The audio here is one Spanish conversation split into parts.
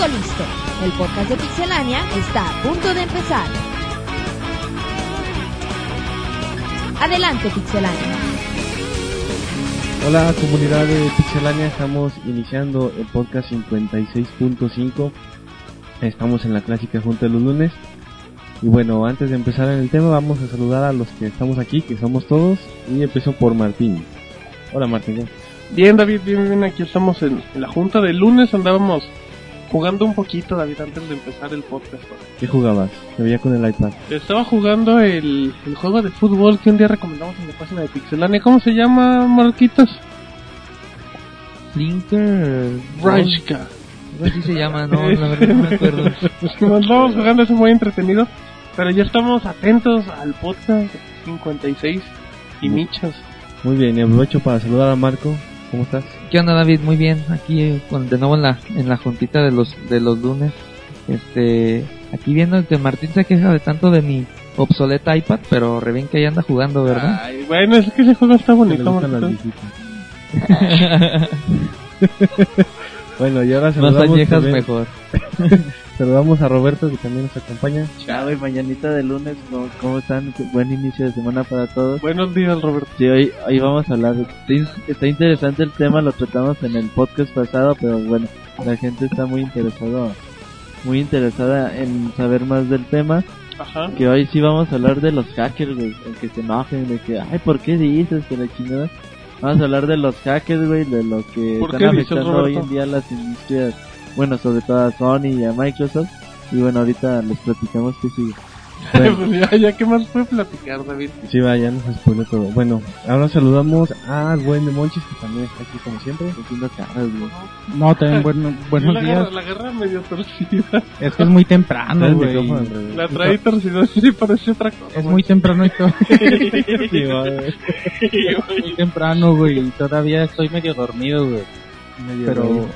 Todo listo. El podcast de Pixelania está a punto de empezar. Adelante, Pixelania. Hola comunidad de Pixelania, estamos iniciando el podcast 56.5. Estamos en la clásica junta de los lunes. Y bueno, antes de empezar en el tema, vamos a saludar a los que estamos aquí, que somos todos. Y empiezo por Martín. Hola Martín. Bien, David, bien, bien. Aquí estamos en, en la junta del lunes. Andábamos jugando un poquito, David, antes de empezar el podcast. ¿Qué jugabas? Te veía con el iPad. Estaba jugando el, el juego de fútbol que un día recomendamos en la página de Pixelania. ¿Cómo se llama, Marquitos? Flinker. Rajka. Así se llama, no, la verdad no me acuerdo. Nos andamos jugando, es muy entretenido. Pero ya estamos atentos al podcast 56 y Muy- michos. Muy bien, y aprovecho para saludar a Marco. ¿Cómo estás? ¿Qué onda David? Muy bien, aquí eh, con- de nuevo en la, en la juntita de los, de los lunes. Este, aquí viendo que Martín se queja de tanto de mi obsoleta iPad, pero re bien que ahí anda jugando, ¿verdad? Ay, bueno, es que ese juego está bonito. Bueno, y ahora Más saludamos, añejas también- mejor. saludamos a Roberto que también nos acompaña. Ya, güey, mañanita de lunes, ¿cómo, cómo están? Buen inicio de semana para todos. Buenos días, Roberto. Sí, hoy, hoy vamos a hablar, de- está, in- está interesante el tema, lo tratamos en el podcast pasado, pero bueno, la gente está muy interesado, muy interesada en saber más del tema, Ajá. que hoy sí vamos a hablar de los hackers, güey, que se enojen, de que, ay, ¿por qué dices que la chingada? Vamos a hablar de los hackers, güey, de lo que ¿Por están dices, afectando hoy en día las industrias, bueno, sobre todo a Sony y a Microsoft, y bueno, ahorita les platicamos que sigue. Bueno, Pues ya, ya, ¿qué más puede platicar, David? Sí, vaya, nos spoiló todo. Bueno, ahora saludamos al buen de Monchis que también está aquí como siempre. haciendo caras, güey. No, también bueno, buenos la días. Garra, la garra medio torcida. Es que es muy temprano, güey. La traí torcida, sí parece otra cosa. Es muy temprano y todo. Sí, va, güey. muy temprano, güey. Y todavía estoy medio dormido, güey. Pero,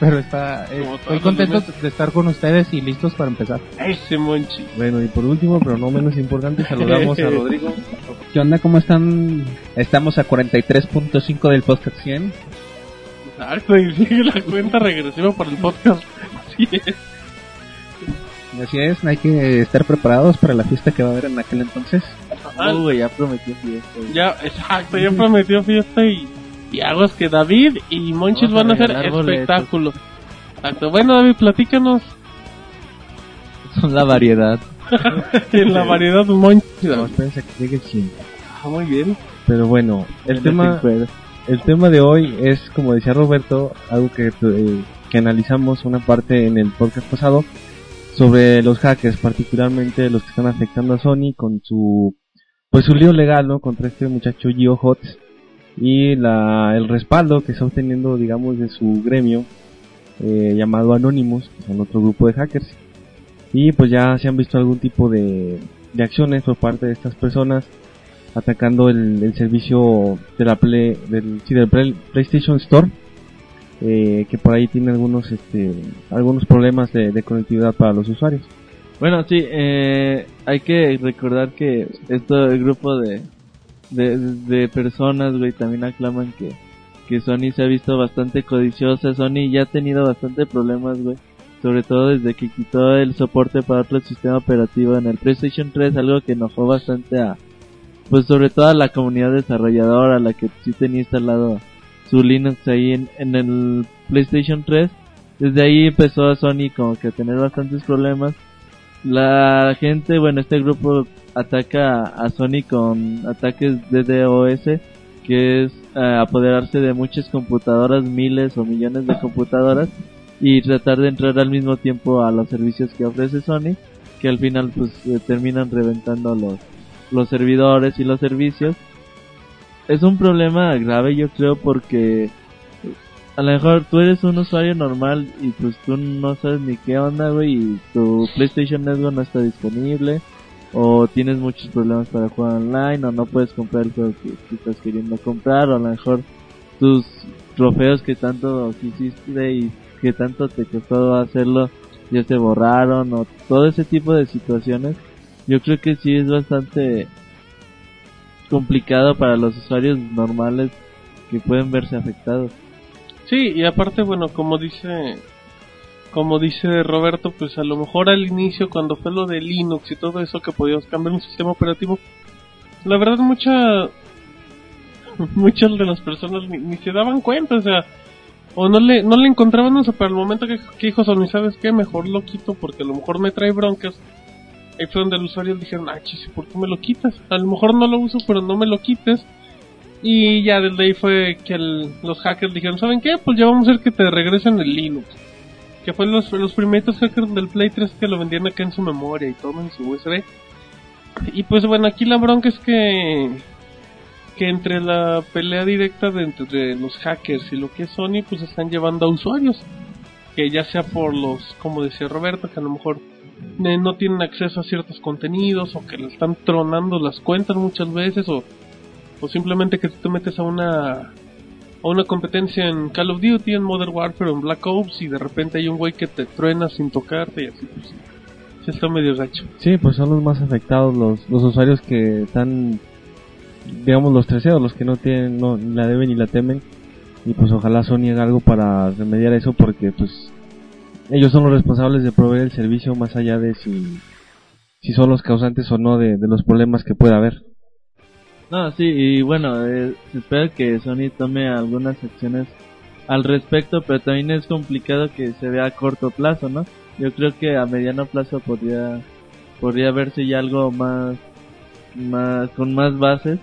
pero está, eh, estoy contento de estar con ustedes y listos para empezar. Ese monchi. Bueno, y por último, pero no menos importante, saludamos a Rodrigo. ¿Qué onda? ¿Cómo están? Estamos a 43.5 del podcast 100. Exacto, y sigue la cuenta regresiva para el podcast. Así es. Así es, hay que estar preparados para la fiesta que va a haber en aquel entonces. Ah, Uh, güey, ya prometió fiesta, ya, exacto, ya prometió fiesta y, y aguas que David y Monchis van a hacer espectáculo. Exacto, bueno David, platícanos Son la variedad. en la variedad Monchis. No, espérense que llegue el 100. Ah, muy bien. Pero bueno, el tema, puede. el tema de hoy es, como decía Roberto, algo que, eh, que analizamos una parte en el podcast pasado sobre los hackers, particularmente los que están afectando a Sony con su, pues su lío legal, ¿no? Contra este muchacho Gio Hotz y la, el respaldo que está obteniendo, digamos, de su gremio eh, llamado Anonymous, que son otro grupo de hackers. Y pues ya se han visto algún tipo de, de acciones por parte de estas personas atacando el, servicio de la Play, del, sí, del Play- PlayStation Store, eh, que por ahí tiene algunos, este, algunos problemas de, de conectividad para los usuarios. Bueno, sí, eh, hay que recordar que esto, el grupo de, de, de personas, güey, también aclaman que, que Sony se ha visto bastante codiciosa. Sony ya ha tenido bastante problemas, güey. Sobre todo desde que quitó el soporte para otro sistema operativo en el PlayStation 3, algo que enojó bastante a, pues sobre todo a la comunidad desarrolladora, la que sí tenía instalado su Linux ahí en, en el PlayStation 3. Desde ahí empezó a Sony como que a tener bastantes problemas. La gente, bueno, este grupo ataca a Sony con ataques de DOS, que es eh, apoderarse de muchas computadoras, miles o millones de computadoras, y tratar de entrar al mismo tiempo a los servicios que ofrece Sony, que al final pues eh, terminan reventando los, los servidores y los servicios. Es un problema grave yo creo porque a lo mejor tú eres un usuario normal y pues tú no sabes ni qué onda, güey, y tu PlayStation Network no está disponible, o tienes muchos problemas para jugar online, o no puedes comprar el juego que, estás queriendo comprar, o a lo mejor tus trofeos que tanto quisiste y que tanto te costó hacerlo ya se borraron, o todo ese tipo de situaciones. Yo creo que sí es bastante complicado para los usuarios normales que pueden verse afectados. Sí, y aparte, bueno, como dice como dice Roberto, pues a lo mejor al inicio, cuando fue lo de Linux y todo eso, que podíamos cambiar un sistema operativo, la verdad, mucha, muchas de las personas ni, se daban cuenta, o sea, o no le, no le encontraban eso, pero al momento que, que dijo Sony, ¿sabes qué? Mejor lo quito porque a lo mejor me trae broncas. Ahí fue donde el usuario dijeron, ah, chis, ¿por qué me lo quitas? A lo mejor no lo uso, pero no me lo quites. Y ya desde ahí fue que el- los hackers dijeron, ¿saben qué? Pues ya vamos a hacer que te regresen el Linux. Que fue los, los primeros hackers del Play 3 que lo vendían acá en su memoria y todo en su USB. Y pues bueno, aquí la bronca es que que entre la pelea directa de entre los hackers y lo que es Sony, pues están llevando a usuarios. Que ya sea por los, como decía Roberto, que a lo mejor eh, no tienen acceso a ciertos contenidos o que le están tronando las cuentas muchas veces o, o simplemente que tú te metes a una a una competencia en Call of Duty, en Modern Warfare o en Black Ops y de repente hay un güey que te truena sin tocarte y así pues sí está medio gacho. Sí, pues son los más afectados, los, los usuarios que están, digamos, los terceros, los que no tienen, no la deben ni la temen. Y pues ojalá Sony haga algo para remediar eso porque pues ellos son los responsables de proveer el servicio más allá de si, si son los causantes o no de, de los problemas que pueda haber. No, sí, y bueno, eh, se espera que Sony tome algunas acciones al respecto, pero también es complicado que se vea a corto plazo, ¿no? Yo creo que a mediano plazo podría podría verse ya algo más más con más bases,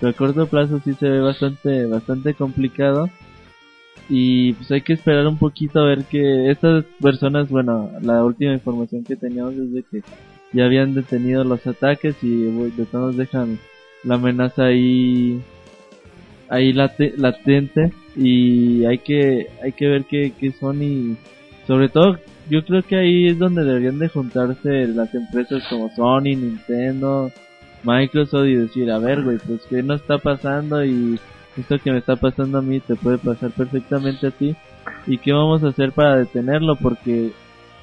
pero a corto plazo sí se ve bastante bastante complicado y pues hay que esperar un poquito a ver que estas personas, bueno, la última información que teníamos es de que ya habían detenido los ataques y de todos dejan la amenaza ahí ahí late- latente y hay que hay que ver que, que Sony sobre todo yo creo que ahí es donde deberían de juntarse las empresas como Sony, Nintendo, Microsoft y decir, a ver, güey, pues qué no está pasando y esto que me está pasando a mí te puede pasar perfectamente a ti. Y qué vamos a hacer para detenerlo porque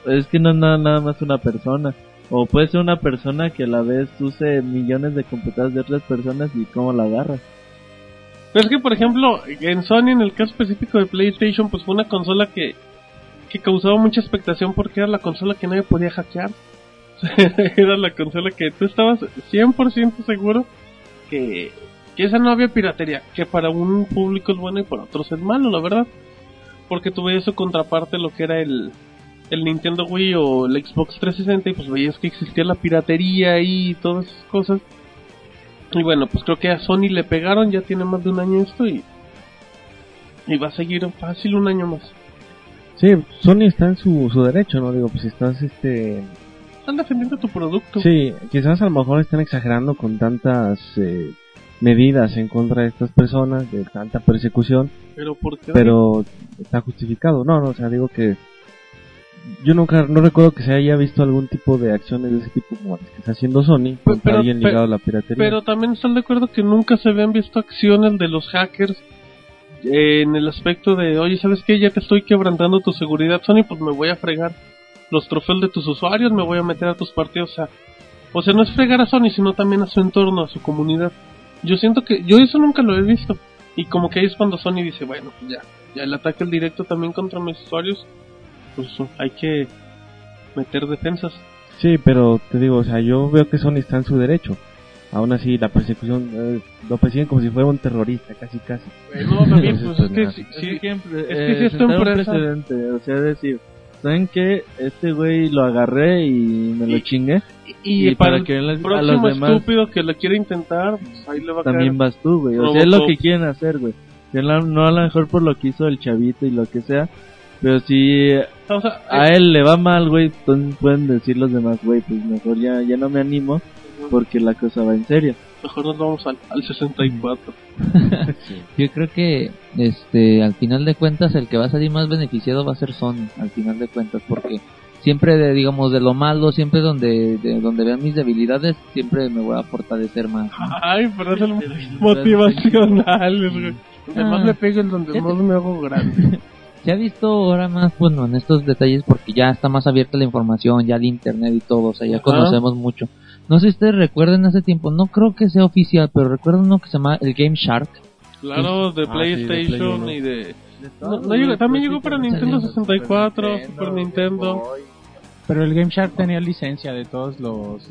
es que no es nada, nada más una persona o puede ser una persona que a la vez use millones de computadoras de otras personas y cómo la agarras. Pero es que, por ejemplo, en Sony, en el caso específico de PlayStation, pues fue una consola que, que causaba mucha expectación porque era la consola que nadie podía hackear. era la consola que tú estabas 100% seguro que, que esa no había piratería, que para un público es bueno y para otros es malo, la verdad. Porque veías su contraparte, lo que era el, el Nintendo Wii o el Xbox 360, y pues veías que existía la piratería y todas esas cosas. Y bueno, pues creo que a Sony le pegaron, ya tiene más de un año esto y, y va a seguir fácil un año más. Sí, Sony está en su, su derecho, ¿no? Digo, pues si estás, este... Están defendiendo tu producto. Sí, quizás a lo mejor están exagerando con tantas eh, medidas en contra de estas personas, de tanta persecución, Pero ¿por qué? pero está justificado. No, no, o sea, digo que yo nunca, no recuerdo que se haya visto algún tipo de acciones de ese tipo como las que está haciendo Sony contra pero- alguien pero- ligado a la piratería. Pero también están de acuerdo que nunca se habían visto acciones de los hackers eh, en el aspecto de, oye, ¿sabes qué? Ya te estoy quebrantando tu seguridad, Sony, pues me voy a fregar los trofeos de tus usuarios, me voy a meter a tus partidos. O sea, o sea, no es fregar a Sony, sino también a su entorno, a su comunidad. Yo siento que, yo eso nunca lo he visto. Y como que ahí es cuando Sony dice, bueno, ya, ya el ataque directo también contra mis usuarios, pues hay que meter defensas. Sí, pero te digo, o sea, yo veo que Sony está en su derecho. Aún así, la persecución, eh, lo persiguen como si fuera un terrorista, casi, casi. Bueno, David, pues es que nada. si, Es si- que, es que eh, si es empresa- o sea, decir, ¿saben qué? Este güey lo agarré y me lo Y- chingué. Y, Y para, para el que les- a los próximo demás- estúpido que lo quiera intentar, pues ahí le va a También caer. vas tú, güey. O sea, es lo que quieren hacer, güey. Que No a lo mejor por lo que hizo el chavito y lo que sea. Pero si O sea, a él le va mal, güey, entonces pueden decir los demás, güey, pues mejor ya, ya no me animo porque la cosa va en serio. mejor nos vamos al, al 64. Yo creo que este al final de cuentas el que va a salir más beneficiado va a ser Sony, al final de cuentas, porque siempre de, digamos de lo malo, siempre donde de donde vean mis debilidades, siempre me voy a fortalecer más. ¿no? Ay, pero es el motivacional, güey. Donde más Ah. me pego es donde más me hago grande. Se ha visto ahora más, bueno, en estos detalles porque ya está más abierta la información, ya el internet y todo, o sea, ya Ajá. conocemos mucho. No sé si ustedes recuerden hace tiempo, no creo que sea oficial, pero recuerdan uno que se llama el Game Shark. Claro, de Ah, sí, de Play PlayStation y de No, no llegó- también llegó para Nintendo 64, Super Nintendo. Pero el Game Shark tenía licencia de todos los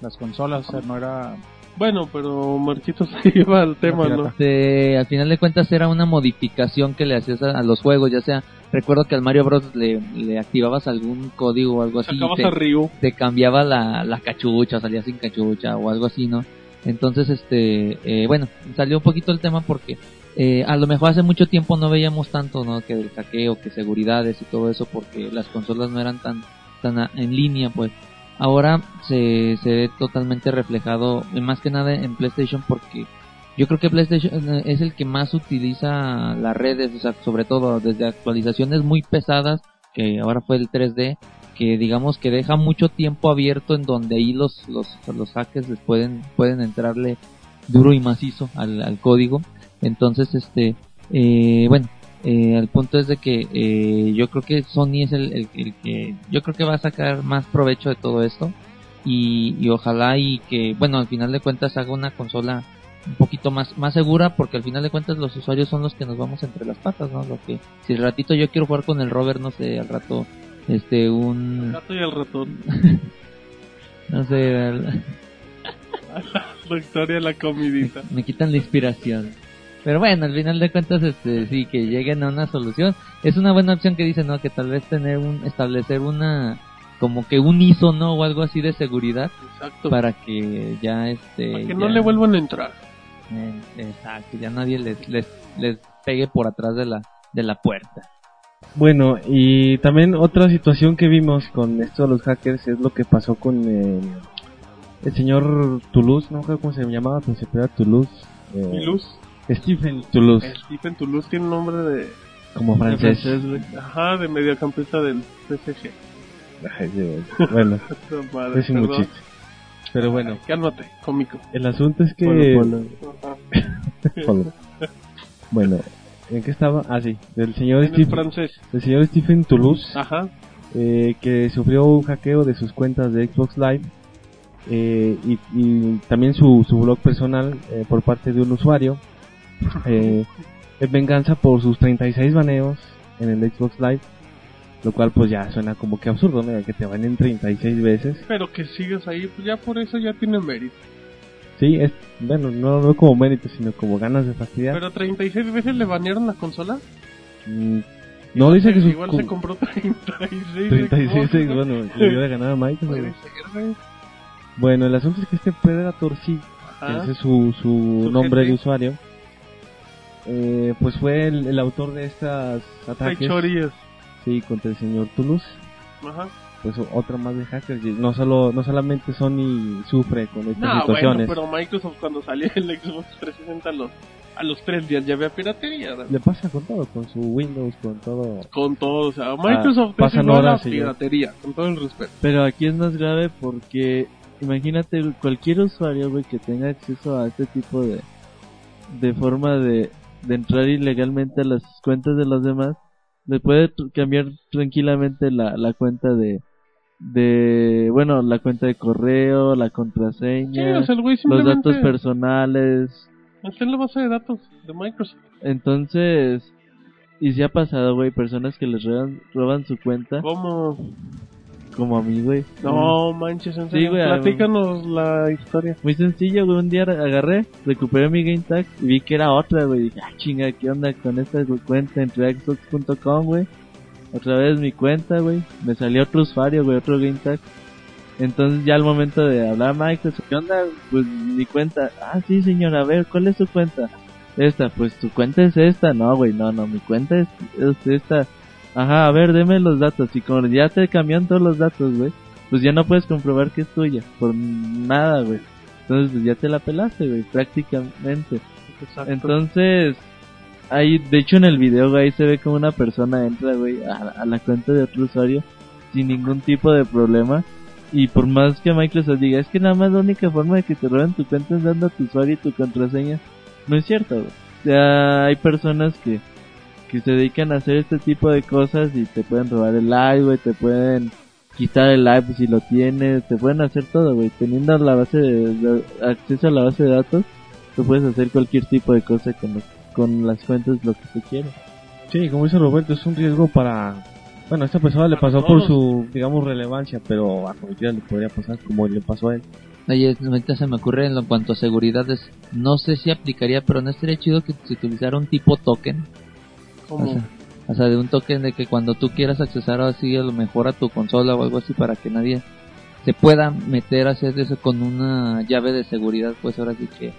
las consolas, o sea, no era Bueno, pero Marquitos se lleva al tema, ¿no? Este, al final de cuentas era una modificación que le hacías a, a los juegos, ya sea, recuerdo que al Mario Bros le, le activabas algún código o algo así, te, a Ryu. te cambiaba la, la cachucha, salía sin cachucha o algo así, ¿no? Entonces, este, eh, bueno, salió un poquito el tema porque eh, a lo mejor hace mucho tiempo no veíamos tanto, ¿no? Que del hackeo, que seguridades y todo eso porque las consolas no eran tan, tan a- en línea, pues. Ahora se, se ve totalmente reflejado, más que nada en PlayStation porque yo creo que PlayStation eh, es el que más utiliza las redes, o sea, sobre todo desde actualizaciones muy pesadas, que ahora fue el 3D, que digamos que deja mucho tiempo abierto en donde ahí los, los, los hackers les pueden, pueden entrarle duro y macizo al, al código. Entonces, este, eh, bueno, eh, el punto es de que eh, yo creo que Sony es el, el- el que yo creo que va a sacar más provecho de todo esto y, y ojalá y que bueno al final de cuentas haga una consola un poquito más más segura porque al final de cuentas los usuarios son los que nos vamos entre las patas no lo que si el ratito yo quiero jugar con el rover no sé al rato este El un gato y el ratón. no sé al- La historia de la comidita. me quitan la inspiración. Pero bueno, al final de cuentas, este, sí, que lleguen a una solución. Es una buena opción que dicen, ¿no? Que tal vez tener un, establecer una, como que un ISO, ¿no? O algo así de seguridad Exacto. para que ya, este. Para que ya- no le vuelvan a entrar. eh, exacto, ya nadie les, les, les pegue por atrás de la, de la puerta. Bueno, y también otra situación que vimos con esto de los hackers es lo que pasó con el, el señor Toulouse, no sé cómo se llamaba, pero se Toulouse. eh, Toulouse. Stephen Toulouse, Stephen Toulouse tiene nombre de. como francés. Ajá, de mediocampista del PSG. Ay, sí, bueno, madre, es un. Pero bueno, Cálmate, cómico. el asunto es que... Polo, polo. Polo. Bueno, ¿en qué estaba? Ah, sí, del señor, En el Steve- francés. del señor Stephen Toulouse. Ajá. eh, que sufrió un hackeo de sus cuentas de Xbox Live eh, y, y también su, su blog personal eh, por parte de un usuario eh, en venganza por sus 36 baneos en el Xbox Live lo cual pues ya suena como que absurdo ¿no? que te banen 36 veces Pero que sigas ahí, pues ya por eso ya tiene mérito. sí es bueno no, no como mérito sino como ganas de fastidiar Pero 36 veces le banearon la consola. Mm, no dice que sus Igual se compró 36. 36 Xbox, ¿no? bueno le dio de a güey. bueno el asunto es que este Predator sí ese es su, su, Su nombre de usuario, eh, pues fue el, el autor de estas ataques Fechorías. sí, contra el señor Toulouse. Ajá. Pues otro más de hackers. No solo no solamente Sony sufre con estas No, bueno, situaciones. pero Microsoft cuando salió el Xbox 360 a los, a los tres días ya había piratería. ¿no? Le pasa con todo, con su Windows, con todo. Con todo, o sea, Microsoft es pasan horas ya. piratería, con todo el respeto. Pero aquí es más grave porque imagínate cualquier usuario, güey, que tenga acceso a este tipo de, de forma de, de entrar ilegalmente a las cuentas de los demás, le puede cambiar tranquilamente la, la cuenta de, de, bueno, la cuenta de correo, la Sí, contraseña, o sea, los datos personales. está en la base de datos de Microsoft. Entonces, y si ha pasado, güey, personas que les roban, roban su cuenta, ¿Cómo? Como a mí, güey. No manches, en Sí, serio, güey, platícanos la historia. Muy sencillo, güey. Un día agarré, recuperé mi game tag y vi que era otra, güey. Dije, ah, chinga, ¿qué onda con esta cuenta entre Xbox.com, güey? Otra vez mi cuenta, güey. Me salió otro usuario, güey, otro game tag. Entonces ya al momento de hablar a Microsoft, ¿qué onda? Pues mi cuenta. Ah, sí, señor, a ver, ¿cuál es su cuenta? Esta, pues tu cuenta es esta. No, güey, no, no, mi cuenta es, es esta. Ajá, a ver, deme los datos. Y como ya te cambiaron todos los datos, güey, pues ya no puedes comprobar que es tuya. Por nada, güey. Entonces, pues ya te la pelaste, güey, prácticamente. Exacto. Entonces, ahí, de hecho en el video, güey, ahí se ve como una persona entra, güey, a, a la cuenta de otro usuario sin ningún tipo de problema. Y por más que Microsoft diga, es que nada más la única forma de que te roben tu cuenta es dando tu usuario y tu contraseña. No es cierto, güey. O sea, hay personas que, que se dedican a hacer este tipo de cosas y te pueden robar el live, güey, te pueden quitar el live si lo tienes, te pueden hacer todo, güey. Teniendo la base de, de- acceso a la base de datos, tú puedes hacer cualquier tipo de cosa con, los- con las cuentas, lo que tú quieras. Sí, como dice Roberto, es un riesgo para... Bueno, a esta persona le pasó por su, digamos, relevancia, pero a cualquiera le podría pasar como le pasó a él. Oye, ahorita se me ocurre en lo- cuanto a seguridad, es- no sé si aplicaría, pero no estaría chido que se utilizara un tipo token. Como, O sea, o sea, de un token de que cuando tú quieras accesar así a lo mejor a tu consola o algo así para que nadie se pueda meter a hacer eso con una llave de seguridad, pues ahora sí que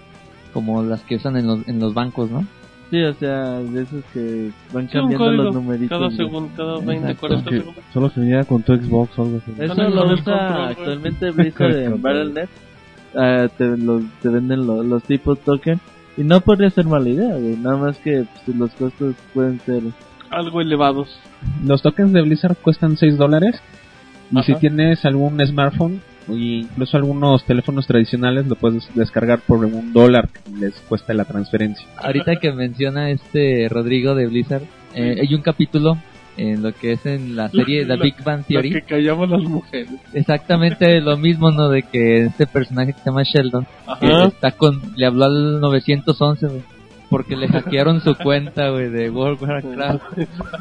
como las que usan en los, en los bancos, ¿no? Sí, o sea, de esos que van cambiando código los numeritos. cada segundo, cada 20, Exacto. 40 Que segundos. solo que viniera con tu Xbox o algo así. Eso lo usa actualmente Blizzard en. Battle.net. Ah, te, lo- te venden lo- los tipos token. Y no podría ser mala idea, güey. Nada más que pues, los costos pueden ser. Algo elevados. Los tokens de Blizzard cuestan 6 dólares. Y Ajá. si tienes algún smartphone, o incluso algunos teléfonos tradicionales, lo puedes descargar por un dólar que les cuesta la transferencia. Ahorita que menciona este Rodrigo de Blizzard, eh, hay un capítulo en lo que es en la serie The La- Big Bang Lo Theory. que callamos las mujeres. Exactamente lo mismo, ¿no? De que este personaje que se llama Sheldon que está con, le habló al 911, güey, porque le hackearon su cuenta, güey, de World of Warcraft.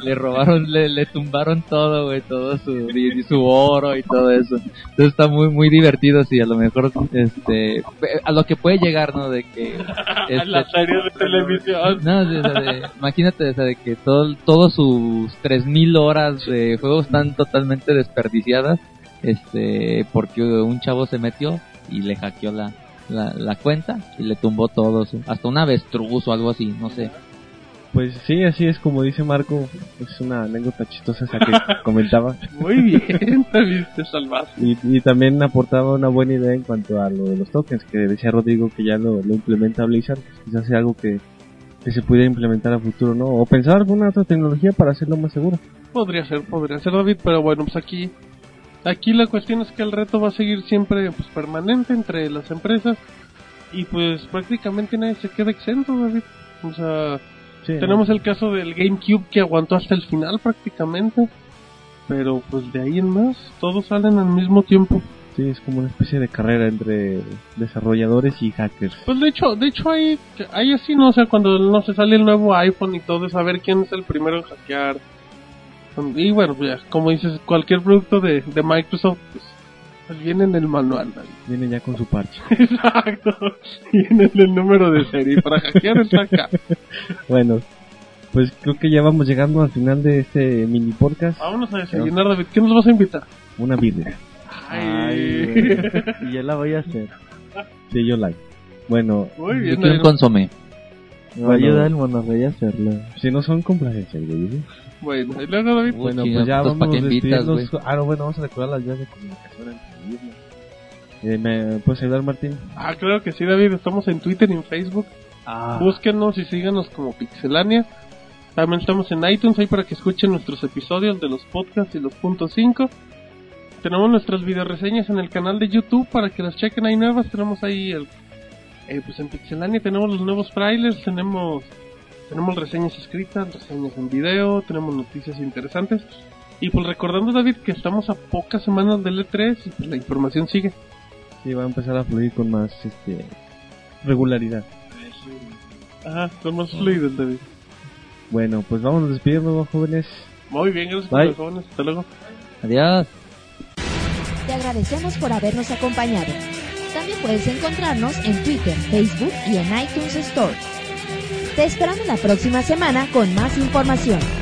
Le robaron, le, le tumbaron todo, güey, todo su, y su oro y todo eso. Entonces está muy, muy divertido, sí, a lo mejor, este, a lo que puede llegar, ¿no? De que, A la este, serie de televisión. no, de- de- de- imagínate, o sea, de que todo, todos sus 3000 horas de juego están totalmente desperdiciadas, este, porque un chavo se metió y le hackeó la, la, la cuenta y le tumbó todo, su- hasta un avestruz o algo así, no sé. Pues sí, así es como dice Marco. Es una anécdota chistosa esa que comentaba. Muy bien, te salvaste. Y, y también aportaba una buena idea en cuanto a lo de los tokens, que decía Rodrigo que ya lo, lo implementa Blizzard. Pues quizás sea algo que, que se pudiera implementar a futuro, ¿no? O pensar alguna otra tecnología para hacerlo más seguro. Podría ser, podría ser David, pero bueno, pues aquí aquí la cuestión es que el reto va a seguir siempre pues permanente entre las empresas y pues prácticamente nadie se queda exento, David. O sea, Sí, tenemos el caso del GameCube que aguantó hasta el final prácticamente, pero pues de ahí en más todos salen al mismo tiempo. Sí, es como una especie de carrera entre desarrolladores y hackers. Pues de hecho, de hecho hay, hay así, ¿no? O sea, cuando no se sale el nuevo iPhone y todo, es saber quién es el primero en hackear. Y bueno, pues ya, como dices, cualquier producto de, de Microsoft, pues, pues viene en el manual, David. Viene ya con su parche. Exacto. Viene en el número de serie. Para hackear está acá. Bueno, pues creo que ya vamos llegando al final de este mini podcast. Vámonos a desayunar, David. ¿Qué nos vas a invitar? Una birria. Ay, y yo la voy a hacer. Sí, yo like. Bueno, Muy Yo bien, quiero un consomé. Me va a ayudar el monorrey a hacerlo. si no son complacencias, güey. ¿sí? Bueno, y luego, David. Uy, Bueno, pues ya vamos ¿pa' qué a despedirnos. Ah, no, bueno, vamos a recordar las vías de comunicación antes de. Eh, ¿Me puedes ayudar, Martín? Ah, claro que sí, David. Estamos en Twitter y en Facebook. Ah, Búsquenos y síganos como Pixelania. También estamos en iTunes ahí para que escuchen nuestros episodios de los podcasts y los puntos 5. Tenemos nuestras videoreseñas en el canal de YouTube para que las chequen. Hay nuevas. Tenemos ahí el. eh, pues en Pixelania tenemos los nuevos trailers. Tenemos. Tenemos reseñas escritas, reseñas en video. Tenemos noticias interesantes. Y pues recordando, David, que estamos a pocas semanas del E3 y pues la información sigue. sí, va a empezar a fluir con más este, regularidad. Ajá, son más fluidos, David. Bueno, pues vamos a despedirnos, jóvenes. Muy bien, gracias por Bye. los jóvenes. Hasta luego. Adiós. Te agradecemos por habernos acompañado. También puedes encontrarnos en Twitter, Facebook y en iTunes Store. Te esperamos la próxima semana con más información.